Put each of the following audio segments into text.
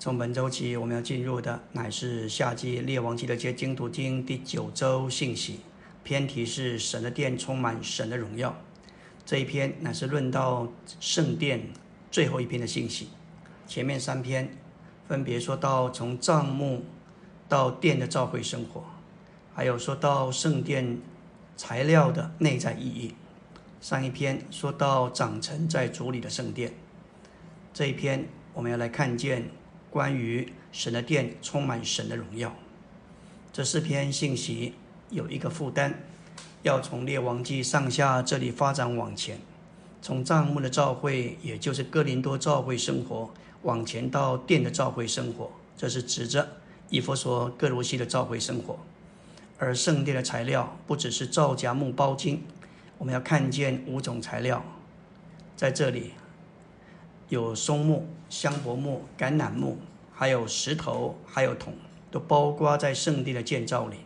从本周起，我们要进入的乃是夏季列王记的节经读经第九周信息，篇题是神的殿充满神的荣耀。这一篇乃是论到圣殿最后一篇的信息。前面三篇分别说到从帐幕到殿的召会生活，还有说到圣殿材料的内在意义。上一篇说到长成在主里的圣殿，这一篇我们要来看见关于神的殿充满神的荣耀。这四篇信息有一个负担，要从列王记上下这里发展往前，从帐幕的召会，也就是哥林多召会生活，往前到殿的召会生活，这是指着以弗所、各罗西的召会生活。而圣殿的材料不只是皂荚木包金。我们要看见五种材料，在这里有松木、香柏木、橄榄木，还有石头，还有铜，都包括在圣地的建造里。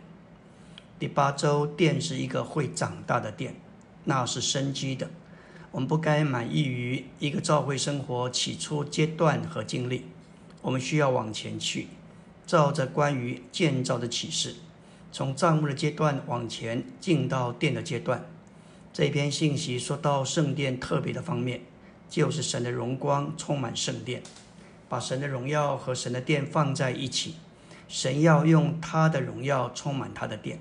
第八周殿是一个会长大的殿，那是生机的。我们不该满意于一个教会生活起初阶段和经历，我们需要往前去，照着关于建造的启示，从账目的阶段往前进到殿的阶段。这篇信息说到圣殿特别的方面，就是神的荣光充满圣殿，把神的荣耀和神的殿放在一起。神要用他的荣耀充满他的殿。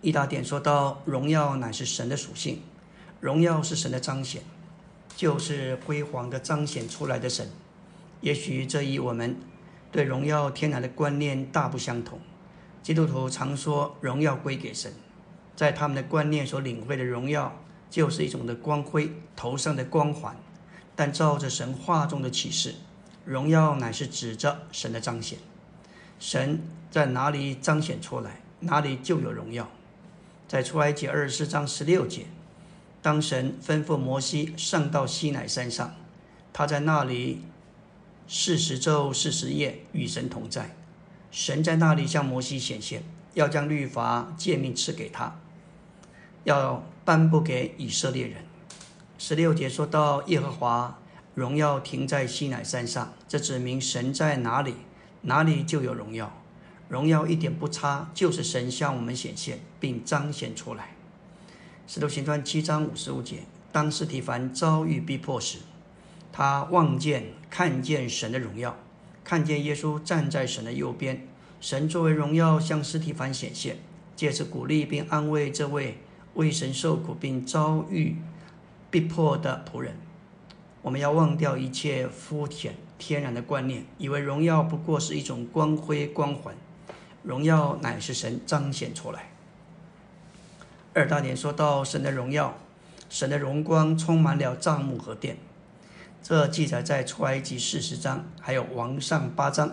一大点说到荣耀乃是神的属性，荣耀是神的彰显，就是辉煌的彰显出来的神。也许这与我们对荣耀天然的观念大不相同。基督徒常说荣耀归给神。在他们的观念所领会的荣耀，就是一种的光辉，头上的光环。但照着神话中的启示，荣耀乃是指着神的彰显。神在哪里彰显出来，哪里就有荣耀。在出埃及二十四章十六节，当神吩咐摩西上到西乃山上，他在那里四十昼四十夜与神同在。神在那里向摩西显现，要将律法诫命赐给他。要颁布给以色列人。十六节说到耶和华荣耀停在西乃山上，这指明神在哪里，哪里就有荣耀，荣耀一点不差，就是神向我们显现并彰显出来。使徒行传七章五十五节，当斯提凡遭遇逼迫时，他望见看见神的荣耀，看见耶稣站在神的右边，神作为荣耀向斯提凡显现，借此鼓励并安慰这位。为神受苦并遭遇逼迫的仆人，我们要忘掉一切肤浅天然的观念，以为荣耀不过是一种光辉光环，荣耀乃是神彰显出来。二大点说到神的荣耀，神的荣光充满了帐幕和殿，这记载在出埃及四十章，还有王上八章。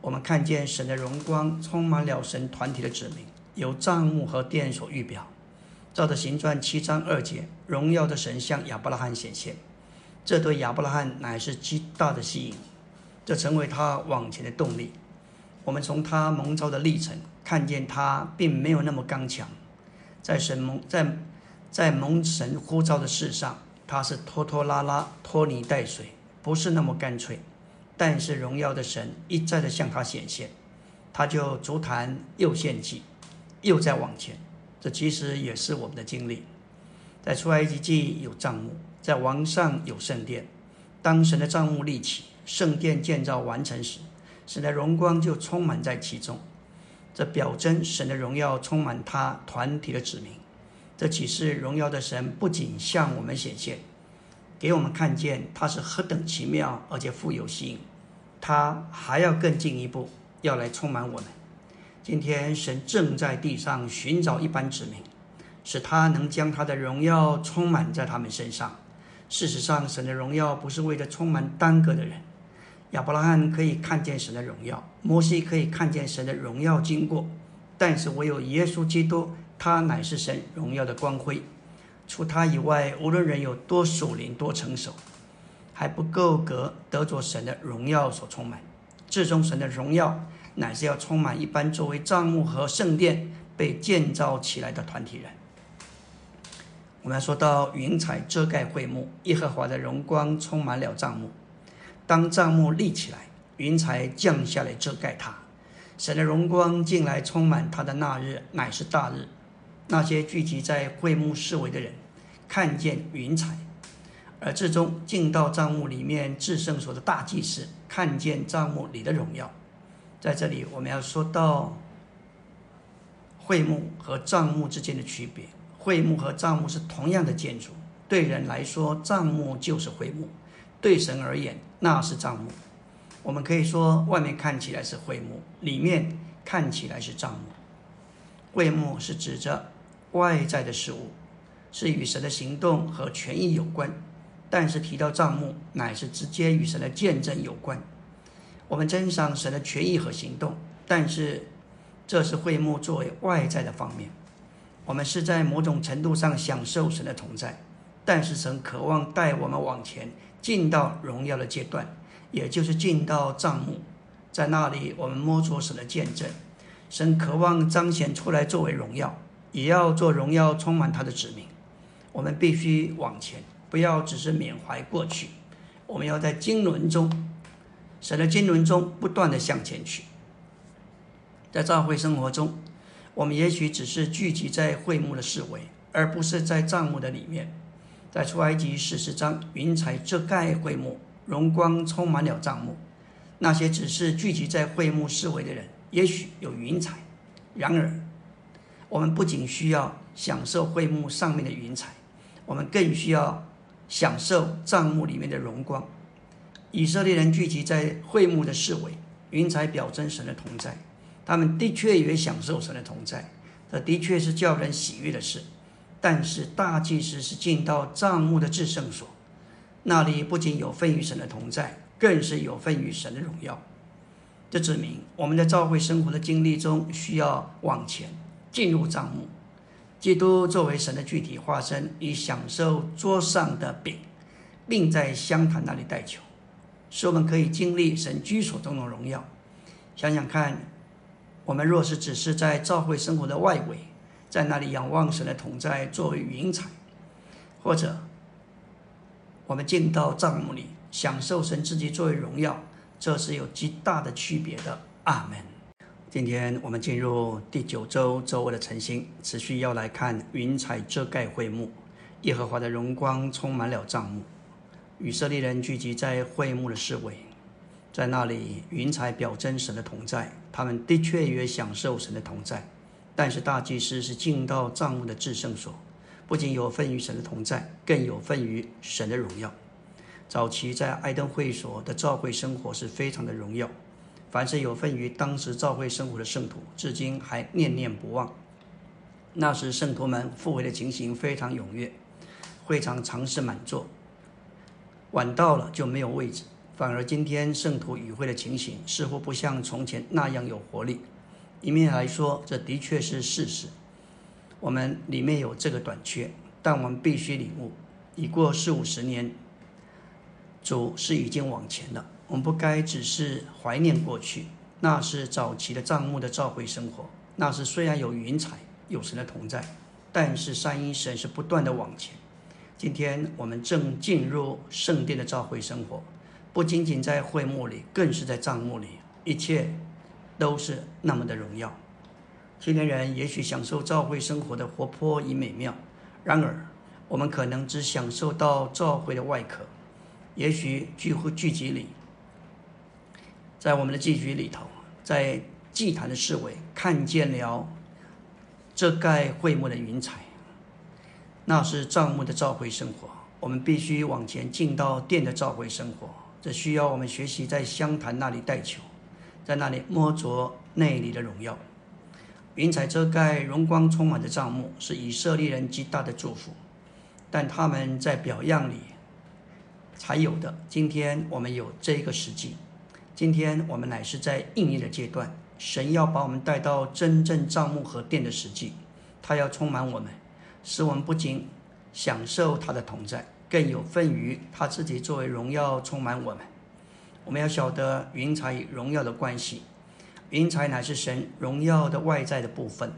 我们看见神的荣光充满了神团体的指明，由帐幕和殿所预表。照着行传七章二节，荣耀的神向亚伯拉罕显现，这对亚伯拉罕乃是极大的吸引，这成为他往前的动力。我们从他蒙召的历程看见，他并没有那么刚强，在神蒙在在蒙神呼召的事上，他是拖拖拉拉、拖泥带水，不是那么干脆。但是荣耀的神一再的向他显现，他就足坛又献祭，又在往前。这其实也是我们的经历，在出埃及记有帐幕，在王上有圣殿。当神的帐幕立起，圣殿建造完成时，神的荣光就充满在其中。这表征神的荣耀充满他团体的指明。这启示荣耀的神不仅向我们显现，给我们看见他是何等奇妙，而且富有吸引。他还要更进一步，要来充满我们。今天神正在地上寻找一般子民，使他能将他的荣耀充满在他们身上。事实上，神的荣耀不是为了充满单个的人。亚伯拉罕可以看见神的荣耀，摩西可以看见神的荣耀经过，但是唯有耶稣基督，他乃是神荣耀的光辉。除他以外，无论人有多属灵、多成熟，还不够格得着神的荣耀所充满。至终，神的荣耀。乃是要充满一般作为帐幕和圣殿被建造起来的团体人。我们要说到云彩遮盖会幕，耶和华的荣光充满了帐幕。当帐幕立起来，云彩降下来遮盖它，神的荣光进来充满他的那日，乃是大日。那些聚集在会幕四围的人，看见云彩，而至终进到帐幕里面至圣所的大祭司，看见帐幕里的荣耀。在这里，我们要说到会幕和帐幕之间的区别。会幕和帐幕是同样的建筑，对人来说，帐幕就是会幕；对神而言，那是帐幕。我们可以说，外面看起来是会幕，里面看起来是帐幕。会幕是指着外在的事物，是与神的行动和权益有关；但是提到帐幕，乃是直接与神的见证有关。我们珍赏神的权益和行动，但是这是会幕作为外在的方面。我们是在某种程度上享受神的同在，但是神渴望带我们往前进到荣耀的阶段，也就是进到帐幕，在那里我们摸着神的见证。神渴望彰显出来作为荣耀，也要做荣耀充满他的子民。我们必须往前，不要只是缅怀过去，我们要在经纶中。神的经纶中不断的向前去，在教会生活中，我们也许只是聚集在会幕的四围，而不是在帐幕的里面。在出埃及四十章，云彩遮盖会幕，荣光充满了帐幕。那些只是聚集在会幕四围的人，也许有云彩。然而，我们不仅需要享受会幕上面的云彩，我们更需要享受帐幕里面的荣光。以色列人聚集在会幕的四围，云彩表征神的同在。他们的确也享受神的同在，这的确是叫人喜悦的事。但是大祭司是进到帐幕的至圣所，那里不仅有份于神的同在，更是有份于神的荣耀。这指明我们在教会生活的经历中，需要往前进入帐幕。基督作为神的具体化身，以享受桌上的饼，并在香坛那里代求。使我们可以经历神居所中的荣耀。想想看，我们若是只是在教会生活的外围，在那里仰望神的同在作为云彩，或者我们进到帐幕里享受神自己作为荣耀，这是有极大的区别的。阿门。今天我们进入第九周周围的晨星，持续要来看云彩遮盖会幕，耶和华的荣光充满了帐幕。以色列人聚集在会幕的四围，在那里云彩表征神的同在，他们的确也享受神的同在。但是大祭司是进到帐幕的至圣所，不仅有份于神的同在，更有份于神的荣耀。早期在爱登会所的教会生活是非常的荣耀，凡是有份于当时教会生活的圣徒，至今还念念不忘。那时圣徒们赴会的情形非常踊跃，会场常是满座。晚到了就没有位置，反而今天圣徒与会的情形似乎不像从前那样有活力。一面来说，这的确是事实，我们里面有这个短缺，但我们必须领悟，已过四五十年，主是已经往前了。我们不该只是怀念过去，那是早期的帐幕的召会生活，那是虽然有云彩、有神的同在，但是三一神是不断的往前。今天我们正进入圣殿的召会生活，不仅仅在会幕里，更是在帐幕里，一切都是那么的荣耀。青年人也许享受召会生活的活泼与美妙，然而我们可能只享受到召会的外壳。也许聚会聚集里，在我们的祭局里头，在祭坛的四围，看见了遮盖会幕的云彩。那是帐幕的召会生活，我们必须往前进到殿的召会生活。这需要我们学习在香坛那里带球，在那里摸着内里的荣耀。云彩遮盖、荣光充满的帐幕，是以色列人极大的祝福。但他们在表样里才有的。今天我们有这个实际，今天我们乃是在应验的阶段。神要把我们带到真正帐幕和殿的实际，他要充满我们。使我们不仅享受他的同在，更有份于他自己作为荣耀充满我们。我们要晓得云彩与荣耀的关系，云彩乃是神荣耀的外在的部分，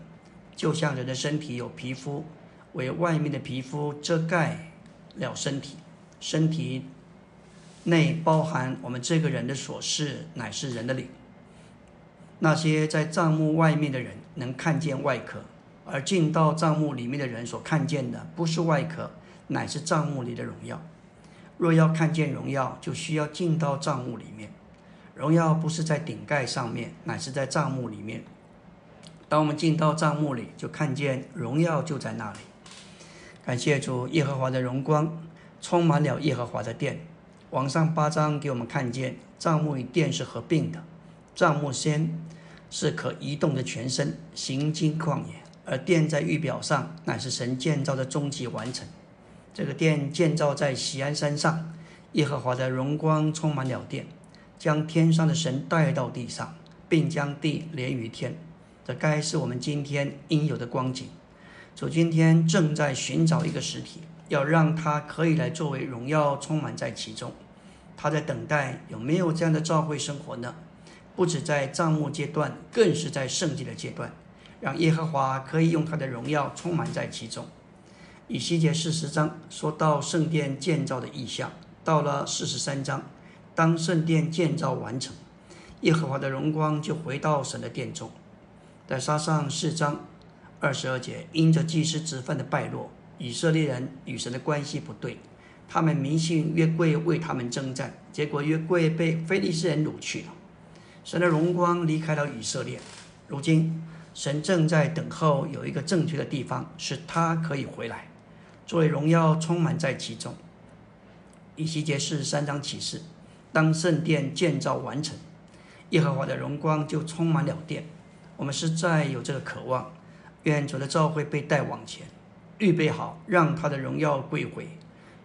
就像人的身体有皮肤为外面的皮肤遮盖了身体，身体内包含我们这个人的所事，乃是人的灵。那些在帐幕外面的人能看见外壳，而进到帐幕里面的人所看见的不是外壳，乃是帐幕里的荣耀。若要看见荣耀，就需要进到帐幕里面。荣耀不是在顶盖上面，乃是在帐幕里面。当我们进到帐幕里，就看见荣耀就在那里。感谢主，耶和华的荣光充满了耶和华的殿。往上八章给我们看见，帐幕与殿是合并的。帐幕先是可移动的全身，行经旷野；而殿在预表上，乃是神建造的终极完成。这个殿建造在喜安山上，耶和华的荣光充满了殿。将天上的神带到地上，并将地连于天，这该是我们今天应有的光景。主今天正在寻找一个实体，要让他可以来作为荣耀充满在其中。他在等待有没有这样的召会生活呢？不止在帐幕阶段，更是在圣洁的阶段，让耶和华可以用他的荣耀充满在其中。以西结四十章说到圣殿建造的意象，到了四十三章。当圣殿建造完成，耶和华的荣光就回到神的殿中。在沙上四章二十二节，因着祭司之分的败落，以色列人与神的关系不对，他们迷信约柜为他们征战，结果约柜被非利士人掳去了。神的荣光离开了以色列，如今神正在等候有一个正确的地方，使他可以回来，作为荣耀充满在其中。以西结是三章启示。当圣殿建造完成，耶和华的荣光就充满了殿。我们实在有这个渴望，愿主的召会被带往前，预备好让他的荣耀归回。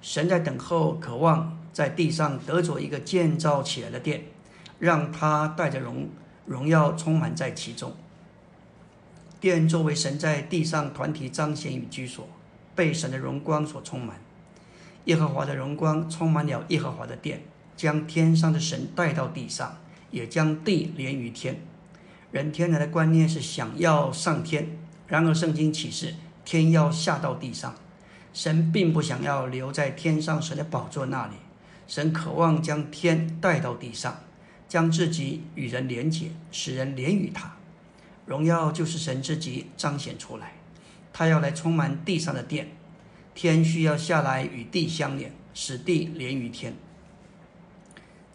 神在等候，渴望在地上得着一个建造起来的殿，让他带着荣荣耀充满在其中。殿作为神在地上团体彰显与居所，被神的荣光所充满。耶和华的荣光充满了耶和华的殿。将天上的神带到地上，也将地连于天。人天然的观念是想要上天，然而圣经启示天要下到地上。神并不想要留在天上神的宝座那里，神渴望将天带到地上，将自己与人连结，使人连于他。荣耀就是神自己彰显出来，他要来充满地上的殿，天需要下来与地相连，使地连于天。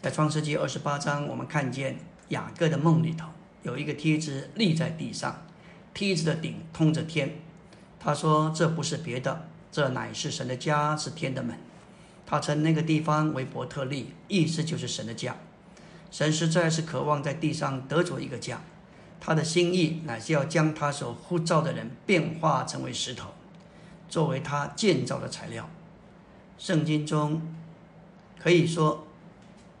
在创世纪二十八章，我们看见雅各的梦里头有一个梯子立在地上，梯子的顶通着天。他说：“这不是别的，这乃是神的家，是天的门。”他称那个地方为伯特利，意思就是神的家。神实在是渴望在地上得着一个家，他的心意乃是要将他所呼召的人变化成为石头，作为他建造的材料。圣经中可以说。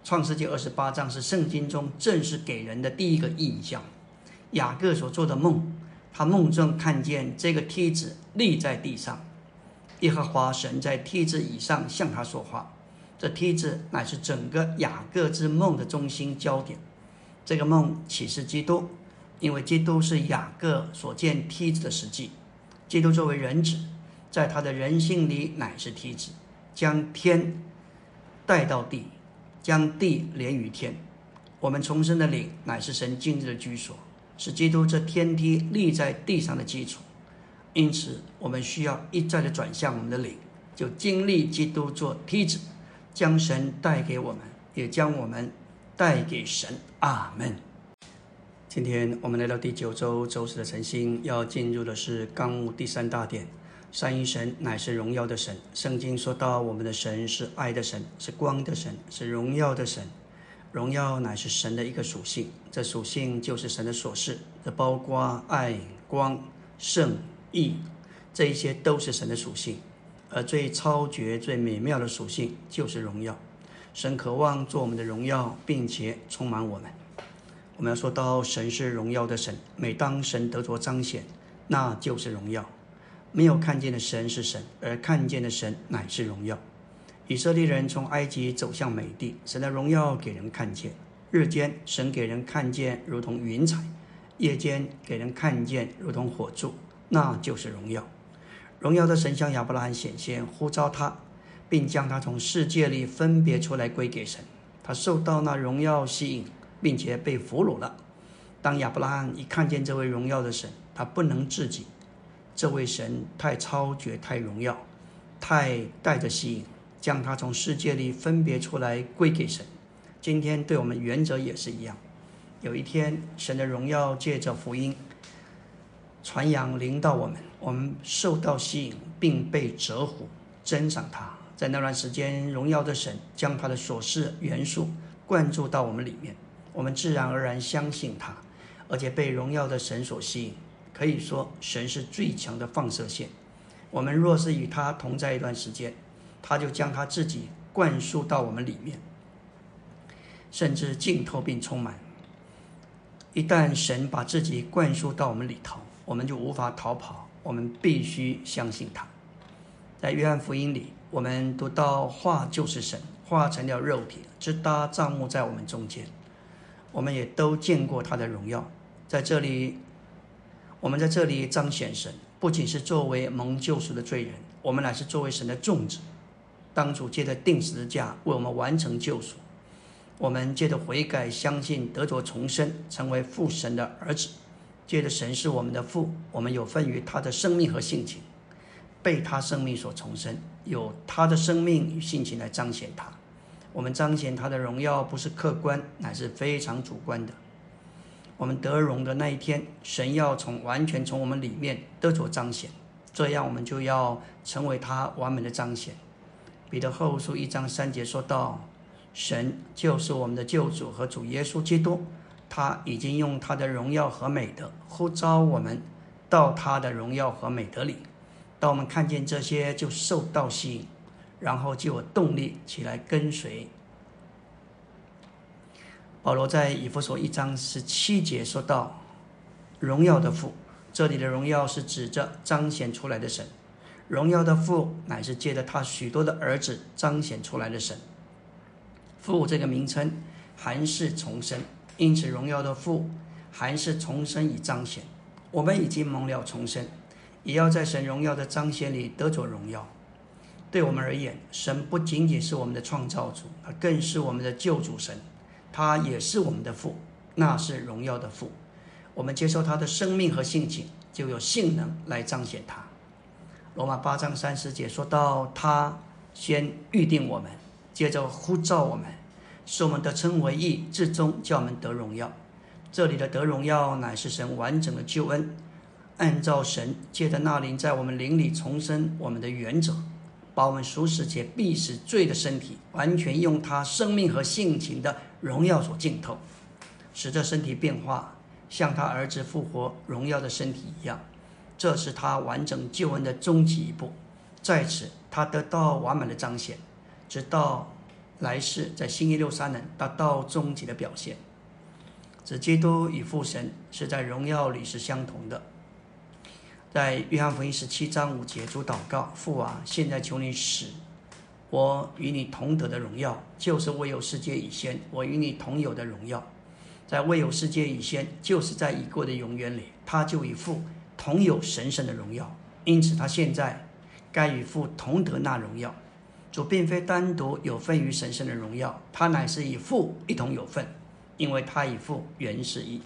创世纪二十八章是圣经中正式给人的第一个印象。雅各所做的梦，他梦中看见这个梯子立在地上，耶和华神在梯子以上向他说话。这梯子乃是整个雅各之梦的中心焦点。这个梦启示基督，因为基督是雅各所见梯子的实际。基督作为人子，在他的人性里乃是梯子，将天带到地。将地连于天，我们重生的灵乃是神今日的居所，是基督这天梯立在地上的基础。因此，我们需要一再的转向我们的灵，就经历基督做梯子，将神带给我们，也将我们带给神。阿门。今天我们来到第九周周四的晨星，要进入的是纲目第三大点。三一神乃是荣耀的神。圣经说到，我们的神是爱的神，是光的神，是荣耀的神。荣耀乃是神的一个属性，这属性就是神的所示，这包括爱、光、圣、义，这一些都是神的属性。而最超绝、最美妙的属性就是荣耀。神渴望做我们的荣耀，并且充满我们。我们要说到神是荣耀的神，每当神得着彰显，那就是荣耀。没有看见的神是神，而看见的神乃是荣耀。以色列人从埃及走向美地，神的荣耀给人看见。日间，神给人看见如同云彩；夜间，给人看见如同火柱，那就是荣耀。荣耀的神向亚伯拉罕显现，呼召他，并将他从世界里分别出来归给神。他受到那荣耀吸引，并且被俘虏了。当亚伯拉罕一看见这位荣耀的神，他不能自己。这位神太超绝、太荣耀、太带着吸引，将他从世界里分别出来归给神。今天对我们原则也是一样。有一天，神的荣耀借着福音传扬临到我们，我们受到吸引，并被折服，珍赏他。在那段时间，荣耀的神将他的所示元素灌注到我们里面，我们自然而然相信他，而且被荣耀的神所吸引。可以说，神是最强的放射线。我们若是与他同在一段时间，他就将他自己灌输到我们里面，甚至浸透并充满。一旦神把自己灌输到我们里头，我们就无法逃跑。我们必须相信他。在约翰福音里，我们读到话就是神化成了肉体，直搭帐幕在我们中间。我们也都见过他的荣耀。在这里，我们在这里彰显神，不仅是作为蒙救赎的罪人，我们乃是作为神的众子。当主借着定十字架为我们完成救赎。我们借着悔改，相信得着重生，成为父神的儿子。借着神是我们的父，我们有份于他的生命和性情，被他生命所重生，有他的生命与性情来彰显他。我们彰显他的荣耀，不是客观，乃是非常主观的。我们得荣的那一天，神要从完全从我们里面得着彰显，这样我们就要成为他完美的彰显。彼得后书一章三节说道。神就是我们的救主和主耶稣基督，他已经用他的荣耀和美德呼召我们到他的荣耀和美德里。当我们看见这些，就受到吸引，然后就有动力起来跟随。保罗在以弗所一章十七节说到：“荣耀的父，这里的荣耀是指着彰显出来的神。荣耀的父乃是借着他许多的儿子彰显出来的神。”父这个名称还是重生，因此荣耀的父还是重生以彰显。我们已经蒙了重生，也要在神荣耀的彰显里得着荣耀。对我们而言，神不仅仅是我们的创造主，更是我们的救主神，他也是我们的父，那是荣耀的父。我们接受他的生命和性情，就有性能来彰显他。罗马八章三十节说到，他先预定我们。接着呼召我们，使我们得称为义，至终叫我们得荣耀。这里的得荣耀，乃是神完整的救恩，按照神借着那灵在我们灵里重生我们的原则，把我们熟死且必死罪的身体，完全用他生命和性情的荣耀所浸透，使这身体变化，像他儿子复活荣耀的身体一样。这是他完整救恩的终极一步，在此他得到完满的彰显。直到来世，在新一六三年达到终极的表现。指基督与父神是在荣耀里是相同的。在约翰福音十七章五节，主祷告：“父啊，现在求你使我与你同得的荣耀，就是未有世界以先我与你同有的荣耀。在未有世界以先，就是在已过的永远里，他就与父同有神圣的荣耀。因此，他现在该与父同得那荣耀。”主并非单独有份于神圣的荣耀，他乃是与父一同有份，因为他与父原是一。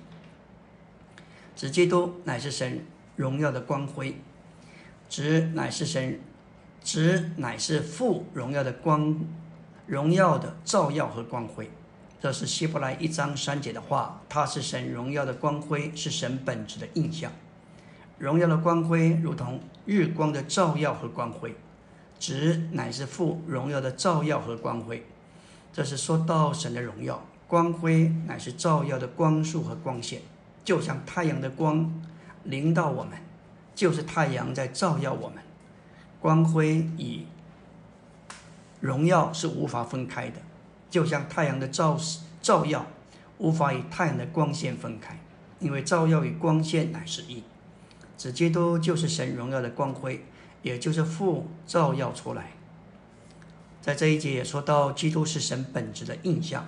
子基督乃是神荣耀的光辉，子乃是神，子乃是父荣耀的光，荣耀的照耀和光辉。这是希伯来一章三节的话，他是神荣耀的光辉，是神本质的印象。荣耀的光辉如同日光的照耀和光辉。子乃是父荣耀的照耀和光辉，这是说到神的荣耀。光辉乃是照耀的光束和光线，就像太阳的光临到我们，就是太阳在照耀我们。光辉与荣耀是无法分开的，就像太阳的照照耀无法与太阳的光线分开，因为照耀与光线乃是一。子基督就是神荣耀的光辉。也就是父照耀出来，在这一节也说到，基督是神本质的印象。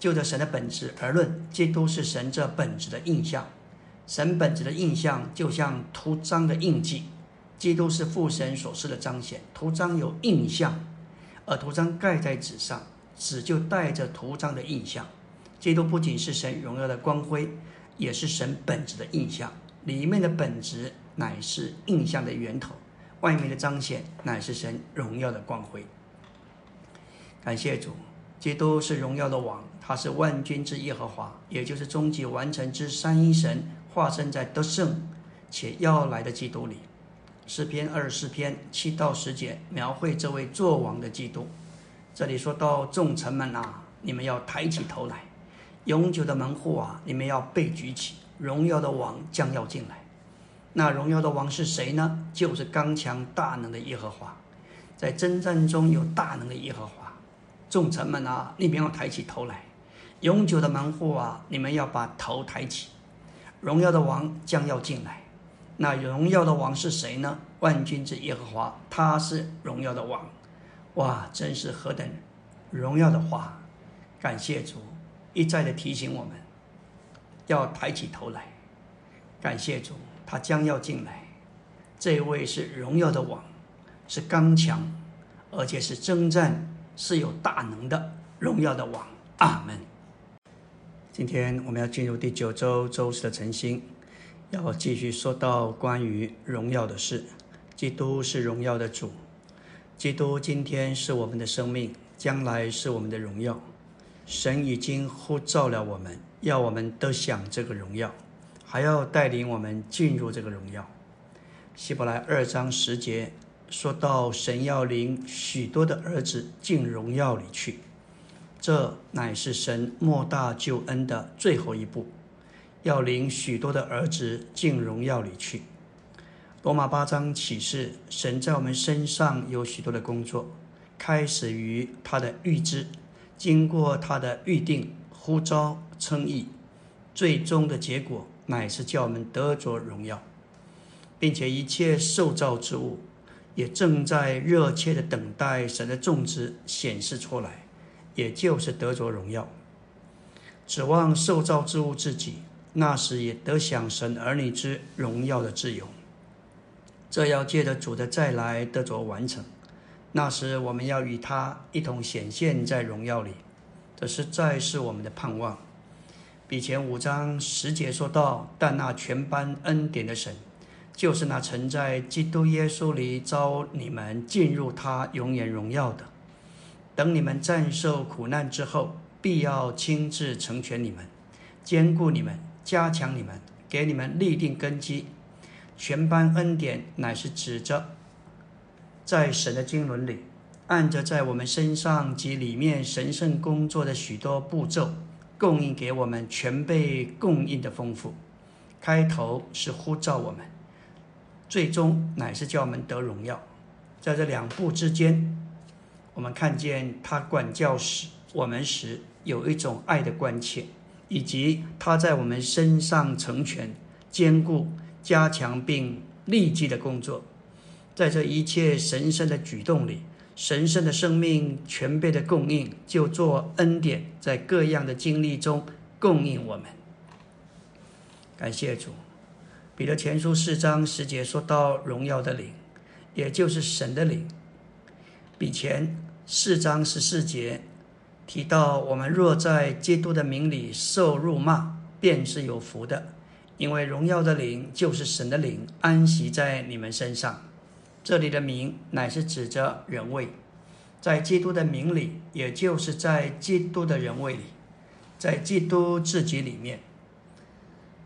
就着神的本质而论，基督是神这本质的印象。神本质的印象就像图章的印记，基督是父神所示的彰显。图章有印象，而图章盖在纸上，纸就带着图章的印象。基督不仅是神荣耀的光辉，也是神本质的印象。里面的本质乃是印象的源头，外面的彰显乃是神荣耀的光辉。感谢主，基督是荣耀的王，他是万军之耶和华，也就是终极完成之三一神化身在得胜且要来的基督里。诗篇二十四篇七到十节描绘这位作王的基督。这里说到众臣们啊，你们要抬起头来；永久的门户啊，你们要被举起。荣耀的王将要进来。那荣耀的王是谁呢？就是刚强大能的耶和华。在征战中有大能的耶和华。众臣们啊，你们要抬起头来；永久的门户啊，你们要把头抬起。荣耀的王将要进来。那荣耀的王是谁呢？万军之耶和华，他是荣耀的王。哇，真是何等荣耀的话！感谢主一再的提醒我们，要抬起头来。感谢主，他将要进来。这位是荣耀的王，是刚强，而且是征战是有大能的荣耀的王。阿门。今天我们要进入第九周周四的晨星。要继续说到关于荣耀的事，基督是荣耀的主，基督今天是我们的生命，将来是我们的荣耀。神已经呼召了我们，要我们得享这个荣耀，还要带领我们进入这个荣耀。希伯来二章十节说到，神要领许多的儿子进荣耀里去，这乃是神莫大救恩的最后一步。要领许多的儿子进荣耀里去。罗马八章启示，神在我们身上有许多的工作，开始于他的预知，经过他的预定、呼召、称义，最终的结果乃是叫我们得着荣耀，并且一切受造之物也正在热切的等待神的种植显示出来，也就是得着荣耀，指望受造之物自己。那时也得享神儿女之荣耀的自由，这要借着主的再来得着完成。那时我们要与他一同显现在荣耀里，这实在是我们的盼望。比前五章十节说到，但那全班恩典的神，就是那曾在基督耶稣里招你们进入他永远荣耀的。等你们战胜苦难之后，必要亲自成全你们，兼顾你们。加强你们，给你们立定根基。全班恩典乃是指着在神的经纶里，按着在我们身上及里面神圣工作的许多步骤，供应给我们全被供应的丰富。开头是呼召我们，最终乃是叫我们得荣耀。在这两步之间，我们看见他管教时，我们时有一种爱的关切。以及他在我们身上成全、坚固、加强并立即的工作，在这一切神圣的举动里，神圣的生命全备的供应，就做恩典，在各样的经历中供应我们。感谢主，彼得前书四章十节说到荣耀的灵，也就是神的灵。比前四章十四节。提到我们若在基督的名里受辱骂，便是有福的，因为荣耀的灵就是神的灵，安息在你们身上。这里的名乃是指着人位，在基督的名里，也就是在基督的人位里，在基督自己里面。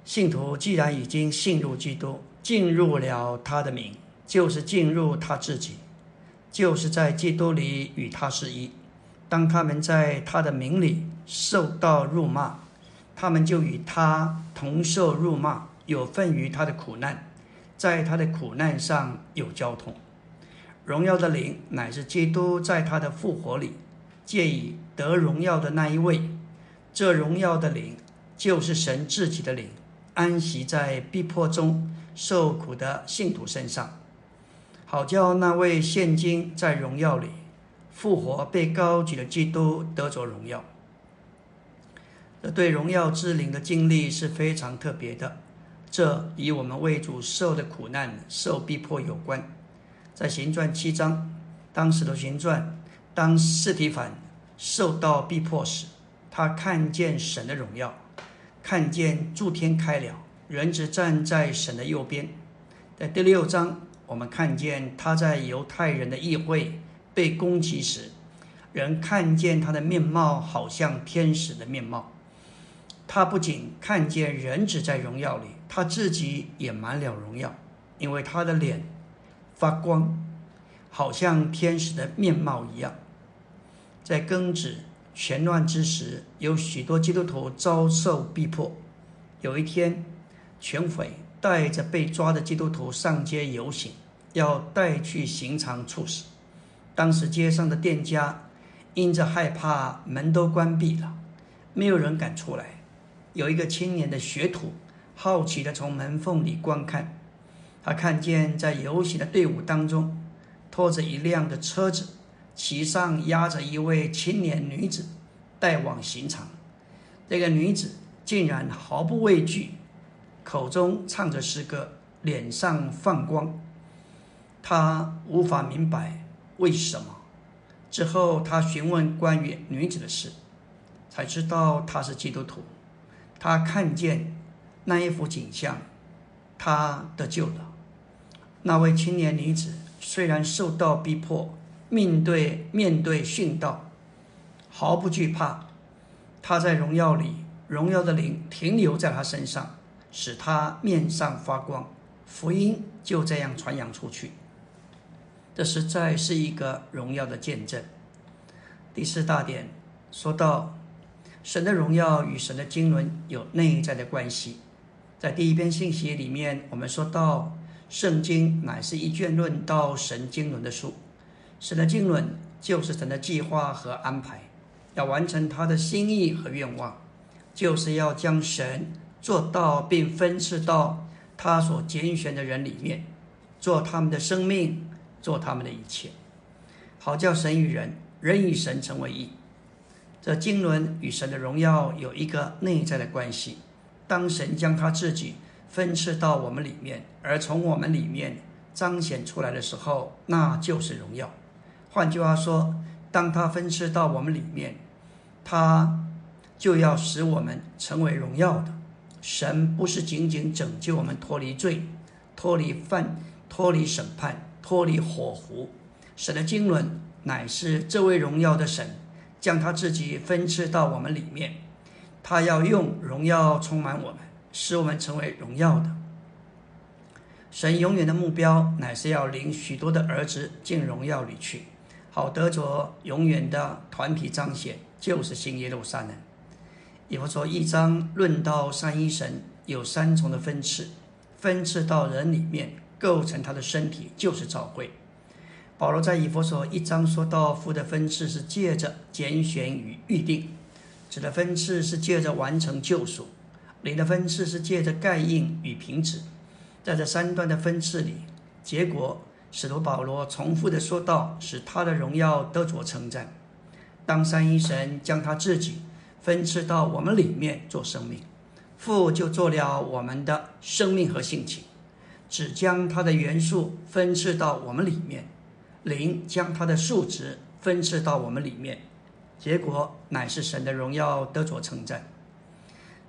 信徒既然已经信入基督，进入了他的名，就是进入他自己，就是在基督里与他是一。当他们在他的名里受到辱骂，他们就与他同受辱骂，有份于他的苦难，在他的苦难上有交通。荣耀的灵乃是基督在他的复活里借以得荣耀的那一位。这荣耀的灵就是神自己的灵，安息在逼迫中受苦的信徒身上，好叫那位现今在荣耀里。复活被高举的基督得着荣耀，这对荣耀之灵的经历是非常特别的。这与我们为主受的苦难、受逼迫有关。在行传七章，当时的行传当四提反受到逼迫时，他看见神的荣耀，看见诸天开了，人子站在神的右边。在第六章，我们看见他在犹太人的议会被攻击时，人看见他的面貌好像天使的面貌。他不仅看见人子在荣耀里，他自己也满了荣耀，因为他的脸发光，好像天使的面貌一样。在庚子全乱之时，有许多基督徒遭受逼迫。有一天，全匪带着被抓的基督徒上街游行，要带去刑场处死。当时街上的店家因着害怕，门都关闭了，没有人敢出来。有一个青年的学徒好奇地从门缝里观看，他看见在游行的队伍当中，拖着一辆的车子。其上压着一位青年女子，带往刑场。这个女子竟然毫不畏惧，口中唱着诗歌，脸上放光。他无法明白为什么。之后，他询问关于女子的事，才知道她是基督徒。他看见那一幅景象，他得救了。那位青年女子虽然受到逼迫。面对面对殉道，毫不惧怕。他在荣耀里，荣耀的灵停留在他身上，使他面上发光。福音就这样传扬出去。这实在是一个荣耀的见证。第四大点说到，神的荣耀与神的经纶有内在的关系。在第一篇信息里面，我们说到，圣经乃是一卷论到神经纶的书。神的经纶就是神的计划和安排，要完成他的心意和愿望，就是要将神做到并分赐到他所拣选的人里面，做他们的生命，做他们的一切，好叫神与人，人与神成为一。这经纶与神的荣耀有一个内在的关系。当神将他自己分赐到我们里面，而从我们里面彰显出来的时候，那就是荣耀。换句话说，当他分赐到我们里面，他就要使我们成为荣耀的。神不是仅仅拯救我们脱离罪、脱离犯、脱离审判、脱离火湖。神的经纶乃是这位荣耀的神将他自己分赐到我们里面，他要用荣耀充满我们，使我们成为荣耀的。神永远的目标乃是要领许多的儿子进荣耀里去。好得着永远的团体彰显，就是新耶路撒冷。以弗所一章论到三一神有三重的分次，分次到人里面构成他的身体，就是教会。保罗在以弗所一章说到父的分次是借着拣选与预定，子的分次是借着完成救赎，灵的分次是借着盖印与平止。在这三段的分次里，结果。使徒保罗重复的说道：“使他的荣耀得着称赞。当三一神将他自己分赐到我们里面做生命，父就做了我们的生命和性情，只将他的元素分赐到我们里面，灵将他的数值分赐到我们里面，结果乃是神的荣耀得着称赞。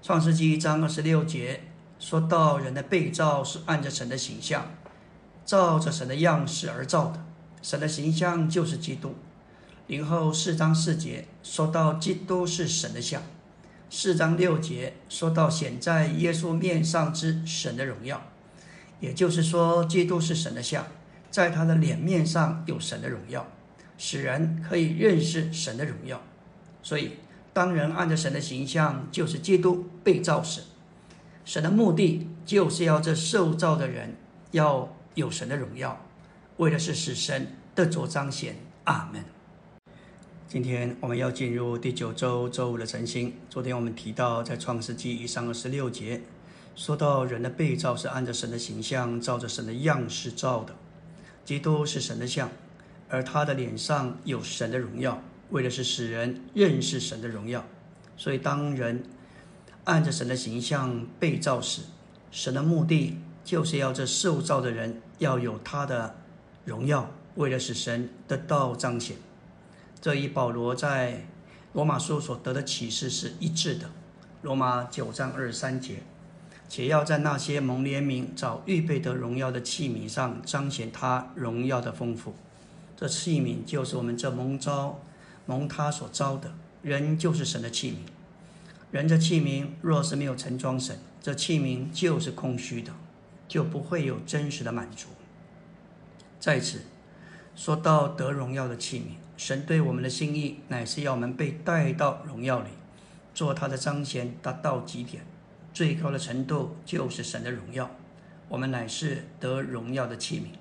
创世纪一章二十六节说到，人的被造是按着神的形象。”照着神的样式而造的，神的形象就是基督。零后四章四节说到基督是神的像，四章六节说到显在耶稣面上之神的荣耀，也就是说基督是神的像，在他的脸面上有神的荣耀，使人可以认识神的荣耀。所以当人按着神的形象，就是基督被造时，神的目的就是要这受造的人要。有神的荣耀，为的是使神得着彰显。阿门。今天我们要进入第九周周五的晨星。昨天我们提到，在创世纪一章二十六节，说到人的被造是按着神的形象，照着神的样式造的。基督是神的像，而他的脸上有神的荣耀，为的是使人认识神的荣耀。所以，当人按着神的形象被造时，神的目的。就是要这受造的人要有他的荣耀，为了使神得到彰显。这与保罗在罗马书所得的启示是一致的。罗马九章二十三节，且要在那些蒙怜悯、早预备得荣耀的器皿上彰显他荣耀的丰富。这器皿就是我们这蒙召、蒙他所招的人，就是神的器皿。人这器皿若是没有盛装神，这器皿就是空虚的，就不会有真实的满足。在此说到得荣耀的器皿，神对我们的心意乃是要我们被带到荣耀里，做他的彰显，达到极点，最高的程度就是神的荣耀。我们乃是得荣耀的器皿。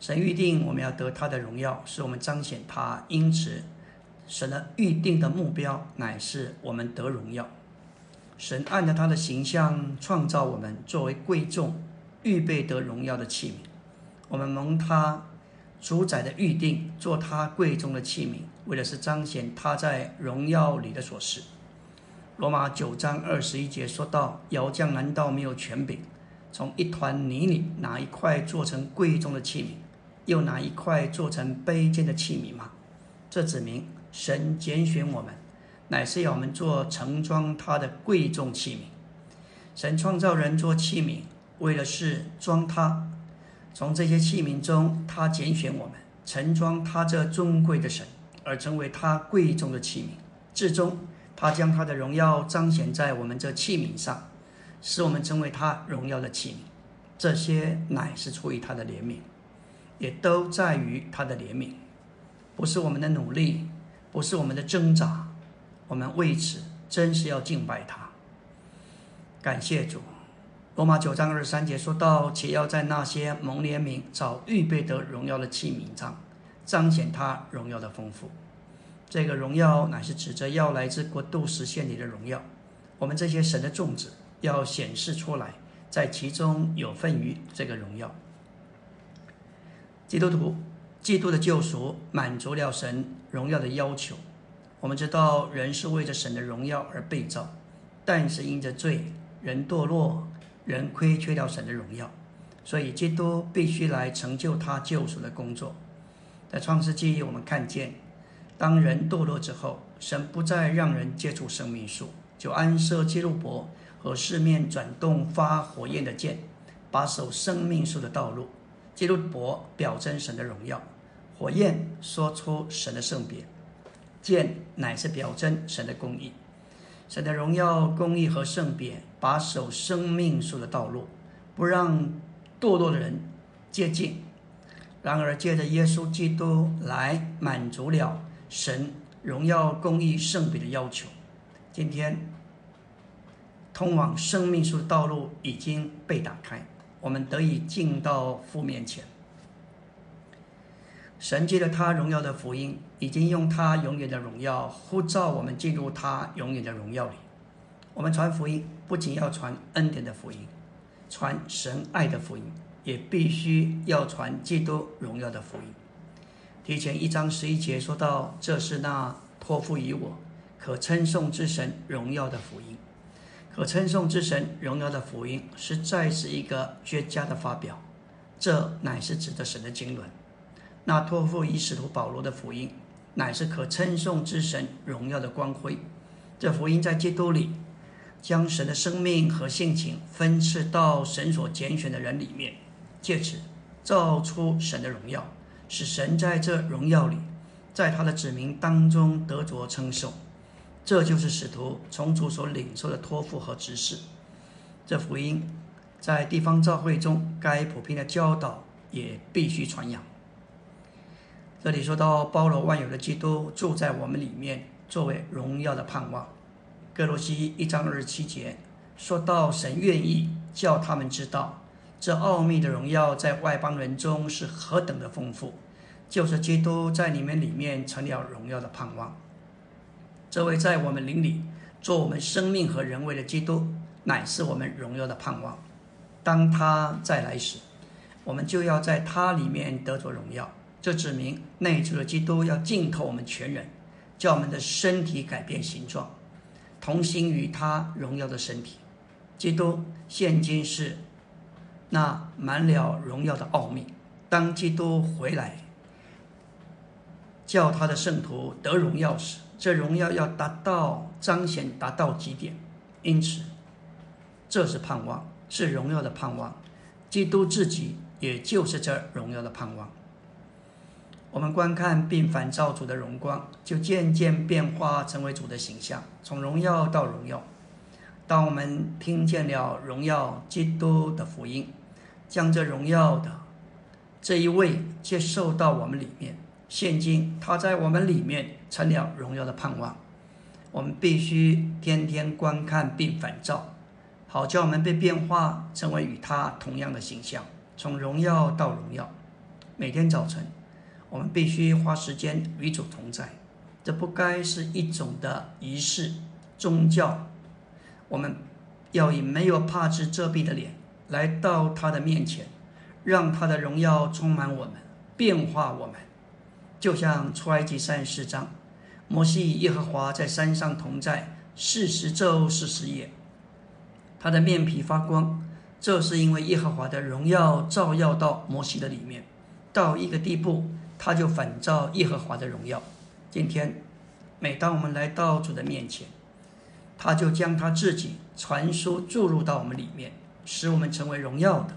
神预定我们要得他的荣耀，使我们彰显他，因此。神的预定的目标乃是我们得荣耀。神按照他的形象创造我们，作为贵重、预备得荣耀的器皿。我们蒙他主宰的预定，做他贵重的器皿，为的是彰显他在荣耀里的所事。罗马九章二十一节说到：“窑匠难道没有权柄，从一团泥里拿一块做成贵重的器皿，又拿一块做成卑贱的器皿吗？”这指明。神拣选我们，乃是要我们做盛装他的贵重器皿。神创造人做器皿，为了是装他。从这些器皿中，他拣选我们，盛装他这尊贵的神，而成为他贵重的器皿。至终，他将他的荣耀彰显在我们这器皿上，使我们成为他荣耀的器皿。这些乃是出于他的怜悯，也都在于他的怜悯，不是我们的努力。不是我们的挣扎，我们为此真是要敬拜他。感谢主。罗马九章二十三节说到：“且要在那些蒙怜悯、早预备得荣耀的器皿上，彰显他荣耀的丰富。”这个荣耀乃是指着要来自国度实现你的荣耀。我们这些神的种子要显示出来，在其中有份于这个荣耀。基督徒。基督的救赎满足了神荣耀的要求。我们知道人是为着神的荣耀而被造，但是因着罪，人堕落，人亏缺了神的荣耀，所以基督必须来成就他救赎的工作。在创世纪，我们看见，当人堕落之后，神不再让人接触生命树，就安设基路伯和四面转动发火焰的剑，把守生命树的道路。基督伯表征神的荣耀，火焰说出神的圣别，剑乃是表征神的公义。神的荣耀、公义和圣别，把守生命树的道路，不让堕落的人接近。然而，借着耶稣基督来满足了神荣耀、公义、圣别的要求。今天，通往生命树的道路已经被打开。我们得以进到父面前。神借着他荣耀的福音，已经用他永远的荣耀呼召我们进入他永远的荣耀里。我们传福音，不仅要传恩典的福音，传神爱的福音，也必须要传基督荣耀的福音。提前一章十一节说到：“这是那托付于我，可称颂之神荣耀的福音。”可称颂之神荣耀的福音，实在是一个绝佳的发表。这乃是指的神的经纶。那托付于使徒保罗的福音，乃是可称颂之神荣耀的光辉。这福音在基督里，将神的生命和性情分赐到神所拣选的人里面，借此造出神的荣耀，使神在这荣耀里，在他的子民当中得着称颂。这就是使徒从主所领受的托付和指示。这福音在地方教会中该普遍的教导也必须传扬。这里说到包罗万有的基督住在我们里面，作为荣耀的盼望。哥罗西一章二十七节说到神愿意叫他们知道，这奥秘的荣耀在外邦人中是何等的丰富，就是基督在你们里面成了荣耀的盼望。这位在我们灵里做我们生命和人为的基督，乃是我们荣耀的盼望。当他再来时，我们就要在他里面得着荣耀。这指明内住的基督要浸透我们全人，叫我们的身体改变形状，同行于他荣耀的身体。基督现今是那满了荣耀的奥秘。当基督回来，叫他的圣徒得荣耀时，这荣耀要达到彰显达到极点。因此，这是盼望，是荣耀的盼望。基督自己也就是这荣耀的盼望。我们观看并反照主的荣光，就渐渐变化成为主的形象，从荣耀到荣耀。当我们听见了荣耀基督的福音，将这荣耀的这一位接受到我们里面，现今他在我们里面成了荣耀的盼望。我们必须天天观看并反照，好叫我们被变化成为与他同样的形象，从荣耀到荣耀。每天早晨，我们必须花时间与主同在，这不该是一种的仪式宗教。我们要以没有怕之遮蔽的脸来到他的面前，让他的荣耀充满我们，变化我们，就像出埃及三十四章。摩西与耶和华在山上同在四十昼四十夜，他的面皮发光，这是因为耶和华的荣耀照耀到摩西的里面，到一个地步，他就反照耶和华的荣耀。今天，每当我们来到主的面前，他就将他自己传输注入到我们里面，使我们成为荣耀的。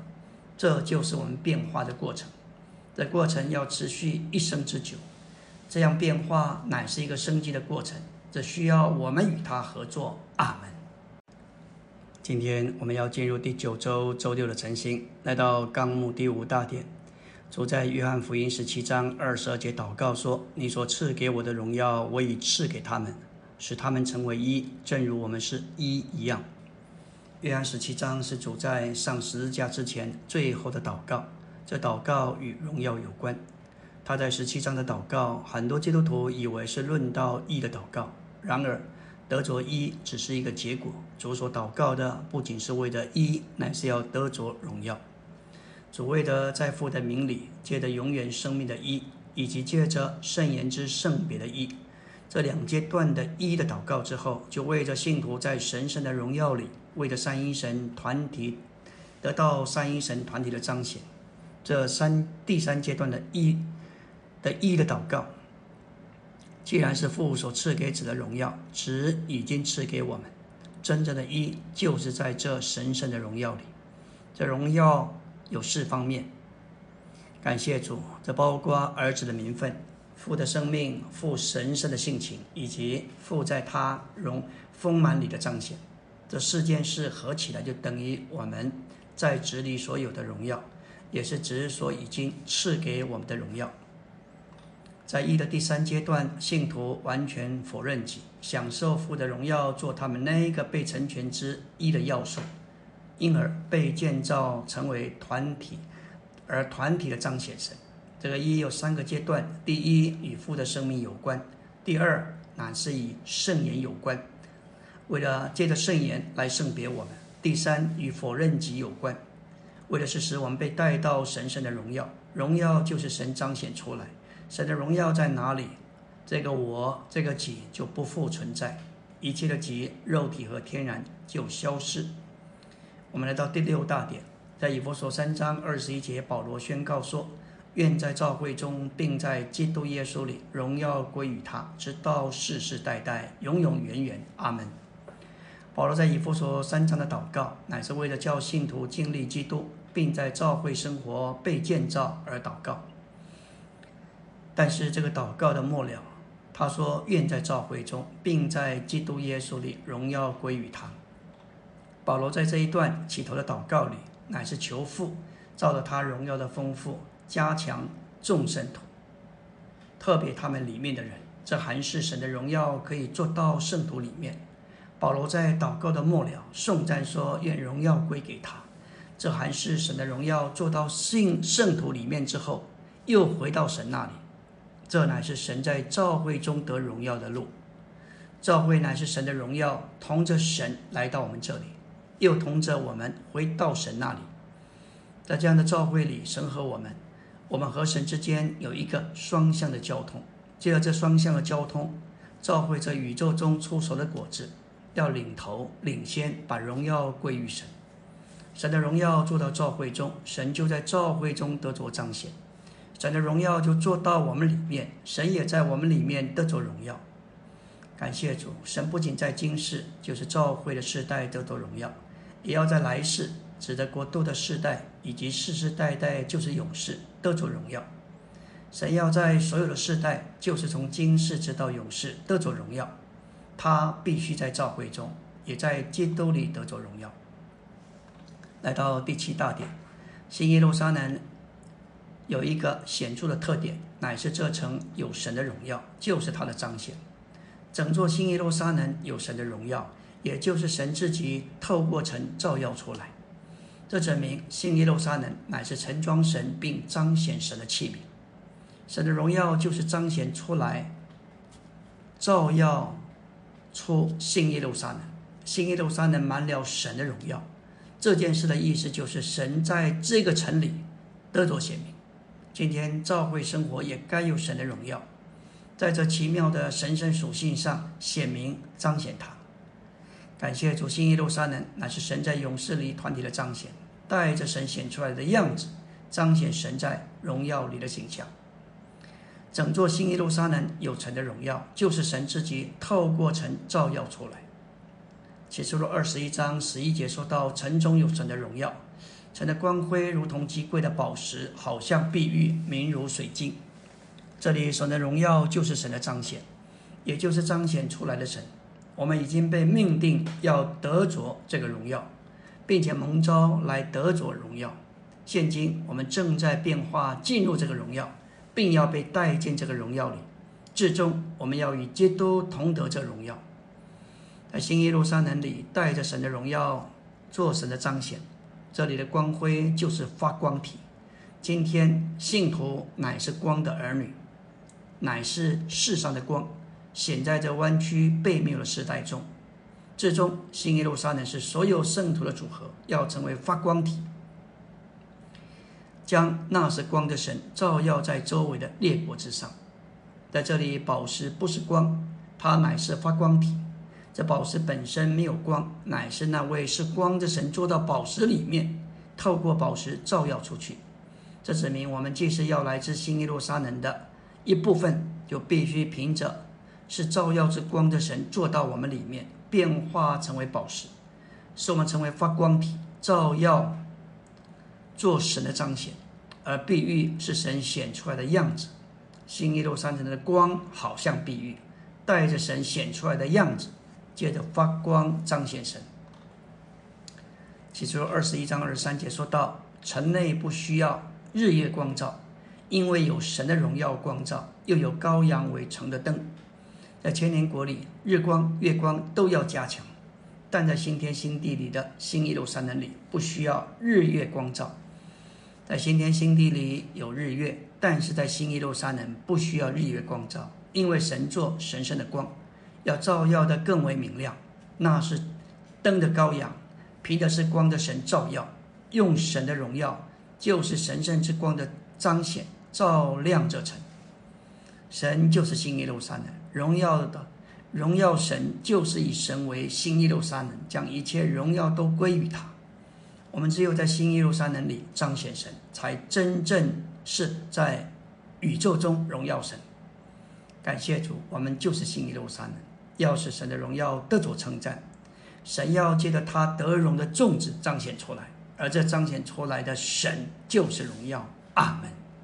这就是我们变化的过程，这过程要持续一生之久。这样变化乃是一个生机的过程，这需要我们与他合作。阿门。今天我们要进入第九周周六的晨星，来到纲目第五大点。主在约翰福音十七章二十二节祷告说：“你所赐给我的荣耀，我已赐给他们，使他们成为一，正如我们是一一样。”约翰十七章是主在上十字架之前最后的祷告，这祷告与荣耀有关。他在十七章的祷告，很多基督徒以为是论到义的祷告。然而，得着一只是一个结果。主所祷告的不仅是为了一，乃是要得着荣耀。主为的在父的名里，借着永远生命的一，以及借着圣言之圣别的一，这两阶段的一的祷告之后，就为着信徒在神圣的荣耀里，为着三一神团体得到三一神团体的彰显。这三第三阶段的一。的一的祷告，既然是父所赐给子的荣耀，子已经赐给我们。真正的一就是在这神圣的荣耀里。这荣耀有四方面。感谢主，这包括儿子的名分、父的生命、父神圣的性情，以及父在他荣丰满里的彰显。这四件事合起来，就等于我们在子里所有的荣耀，也是子所已经赐给我们的荣耀。在一的第三阶段，信徒完全否认己，享受父的荣耀，做他们那个被成全之一的要素，因而被建造成为团体，而团体的彰显神。这个一有三个阶段：第一与父的生命有关；第二乃是与圣言有关，为了借着圣言来圣别我们；第三与否认己有关，为了是使我们被带到神圣的荣耀。荣耀就是神彰显出来。神的荣耀在哪里？这个我，这个己就不复存在，一切的己，肉体和天然就消失。我们来到第六大点，在以弗所三章二十一节，保罗宣告说：“愿在教会中，并在基督耶稣里，荣耀归于他，直到世世代代，永永远远。阿门。”保罗在以弗所三章的祷告，乃是为了叫信徒经历基督，并在教会生活被建造而祷告。但是这个祷告的末了，他说：“愿在召会中，并在基督耶稣里，荣耀归于他。”保罗在这一段起头的祷告里，乃是求父照着他荣耀的丰富，加强众圣徒，特别他们里面的人。这还是神的荣耀可以做到圣徒里面。保罗在祷告的末了颂赞说：“愿荣耀归给他。”这还是神的荣耀做到圣圣徒里面之后，又回到神那里。这乃是神在召会中得荣耀的路，召会乃是神的荣耀，同着神来到我们这里，又同着我们回到神那里。在这样的召会里，神和我们，我们和神之间有一个双向的交通。借着这双向的交通，召会着宇宙中出熟的果子，要领头领先，把荣耀归于神。神的荣耀做到召会中，神就在召会中得着彰显。神的荣耀就做到我们里面，神也在我们里面得着荣耀。感谢主，神不仅在今世，就是召会的世代得着荣耀，也要在来世，指的国度的世代以及世世代代就是勇士得着荣耀。神要在所有的世代，就是从今世直到永世得着荣耀。他必须在召会中，也在基督里得着荣耀。来到第七大点，新耶路撒冷有一个显著的特点，乃是这城有神的荣耀，就是它的彰显。整座新耶路撒冷有神的荣耀，也就是神自己透过城照耀出来。这证明新耶路撒冷乃是盛装神并彰显神的器皿。神的荣耀就是彰显出来，照耀出新耶路撒冷。新耶路撒冷满了神的荣耀。这件事的意思就是神在这个城里得着显明。今天教会生活也该有神的荣耀，在这奇妙的神圣属性上显明彰显它。感谢主，新耶路撒冷乃是神在勇士里团体的彰显，带着神显出来的样子，彰显神在荣耀里的形象。整座新耶路撒冷有城的荣耀，就是神自己透过城照耀出来。启示录二十一章十一节说到，城中有神的荣耀，城的光辉如同极贵的宝石，好像碧玉，明如水晶。这里神的荣耀就是神的彰显，也就是彰显出来的神。我们已经被命定要得着这个荣耀，并且蒙召来得着荣耀。现今我们正在变化，进入这个荣耀。并要被带进这个荣耀里，最终我们要与基督同得这荣耀。在新耶路撒冷里，带着神的荣耀，做神的彰显。这里的光辉就是发光体。今天信徒乃是光的儿女，乃是世上的光，显在这弯曲背谬的时代中。最终，新耶路撒冷是所有圣徒的组合，要成为发光体。将那是光的神照耀在周围的列国之上，在这里，宝石不是光，它乃是发光体。这宝石本身没有光，乃是那位是光的神坐到宝石里面，透过宝石照耀出去。这指明我们既是要来自新耶路撒冷的一部分，就必须凭着是照耀之光的神做到我们里面，变化成为宝石，使我们成为发光体，照耀。做神的彰显，而碧玉是神显出来的样子。新耶路撒冷的光好像碧玉，带着神显出来的样子，借着发光彰显神。起初二十一章二十三节说到，城内不需要日夜光照，因为有神的荣耀光照，又有羔羊为城的灯。在千年国里，日光月光都要加强，但在新天新地里的新耶路撒冷里，不需要日月光照。在新天新地里有日月，但是在新耶路撒冷不需要日月光照，因为神作神圣的光，要照耀的更为明亮。那是灯的羔羊，凭的是光的神照耀，用神的荣耀，就是神圣之光的彰显，照亮这城。神就是新耶路撒冷，荣耀的荣耀神就是以神为新耶路撒冷，将一切荣耀都归于他。我们只有在新耶路撒冷里彰显神，才真正是在宇宙中荣耀神。感谢主，我们就是新耶路撒冷，要使神的荣耀得着称赞。神要借着他得荣的种子彰显出来，而这彰显出来的神就是荣耀。阿门。